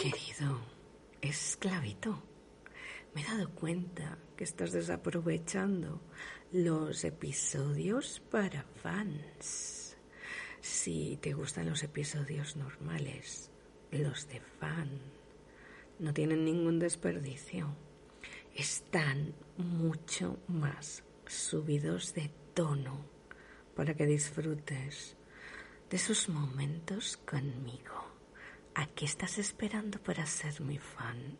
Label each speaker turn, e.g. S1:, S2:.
S1: Querido, esclavito, me he dado cuenta que estás desaprovechando los episodios para fans. Si te gustan los episodios normales, los de fan no tienen ningún desperdicio. Están mucho más subidos de tono para que disfrutes de esos momentos conmigo. ¿A qué estás esperando para ser mi fan?